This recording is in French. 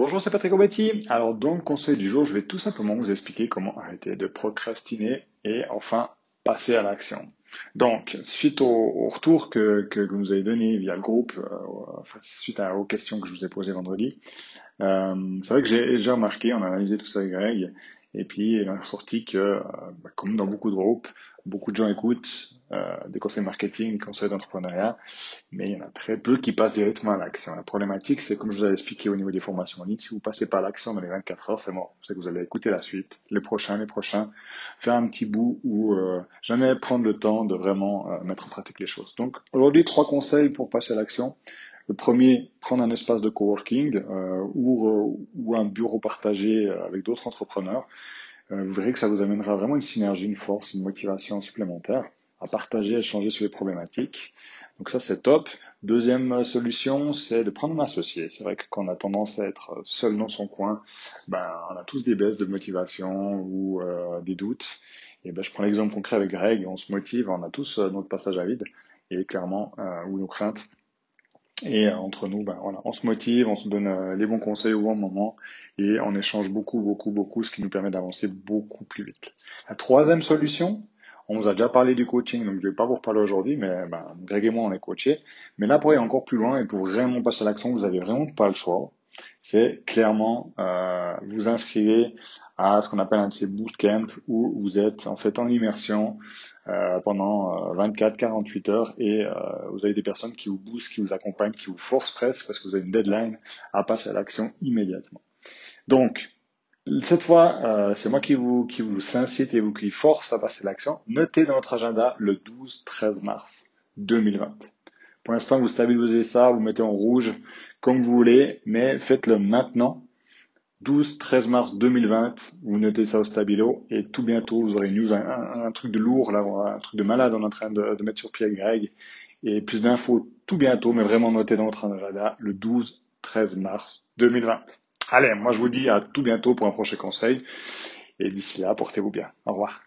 Bonjour, c'est Patrick Obetti. Alors, dans le conseil du jour, je vais tout simplement vous expliquer comment arrêter de procrastiner et enfin passer à l'action. Donc, suite au, retour que, que, vous nous avez donné via le groupe, euh, suite aux questions que je vous ai posées vendredi, euh, c'est vrai que j'ai déjà remarqué, on a analysé tout ça avec Greg, et puis il est ressorti que, euh, bah, comme dans beaucoup de groupes, beaucoup de gens écoutent euh, des conseils marketing, des conseils d'entrepreneuriat, mais il y en a très peu qui passent directement à l'action. La problématique, c'est comme je vous avais expliqué au niveau des formations en ligne, si vous passez pas à l'action dans les 24 heures, c'est bon. C'est que vous allez écouter la suite, les prochains, les prochains, faire un petit bout ou euh, jamais prendre le temps de vraiment euh, mettre en pratique les choses. Donc aujourd'hui, trois conseils pour passer à l'action. Le premier, prendre un espace de coworking euh, ou, ou, un bureau partagé euh, avec d'autres entrepreneurs. Euh, vous verrez que ça vous amènera vraiment une synergie, une force, une motivation supplémentaire à partager, à échanger sur les problématiques. Donc ça, c'est top. Deuxième solution, c'est de prendre un associé. C'est vrai que quand on a tendance à être seul dans son coin, ben, on a tous des baisses de motivation ou euh, des doutes. Et ben, je prends l'exemple concret avec Greg, on se motive, on a tous notre passage à vide et clairement, euh, ou nos craintes. Et entre nous, ben voilà, on se motive, on se donne euh, les bons conseils au bon moment et on échange beaucoup, beaucoup, beaucoup, ce qui nous permet d'avancer beaucoup plus vite. La troisième solution, on vous a déjà parlé du coaching, donc je ne vais pas vous reparler aujourd'hui, mais ben, Greg et moi, on est coachés. Mais là, pour aller encore plus loin et pour vraiment passer à l'action, vous avez vraiment pas le choix. C'est clairement euh, vous inscrivez à ce qu'on appelle un de ces bootcamps où vous êtes en fait en immersion euh, pendant 24-48 euh, heures et euh, vous avez des personnes qui vous boostent, qui vous accompagnent, qui vous forcent presque parce que vous avez une deadline à passer à l'action immédiatement. Donc, cette fois, c'est moi qui vous, qui vous incite et vous qui force à passer l'action. Notez dans votre agenda le 12-13 mars 2020. Pour l'instant, vous stabilisez ça, vous mettez en rouge comme vous voulez, mais faites-le maintenant 12-13 mars 2020, vous notez ça au stabilo et tout bientôt vous aurez une news, un, truc de lourd, là, un truc de malade, on est en train de, mettre sur pied Greg et plus d'infos tout bientôt, mais vraiment notez dans votre agenda le 12-13 mars 2020. Allez, moi je vous dis à tout bientôt pour un prochain conseil et d'ici là, portez-vous bien. Au revoir.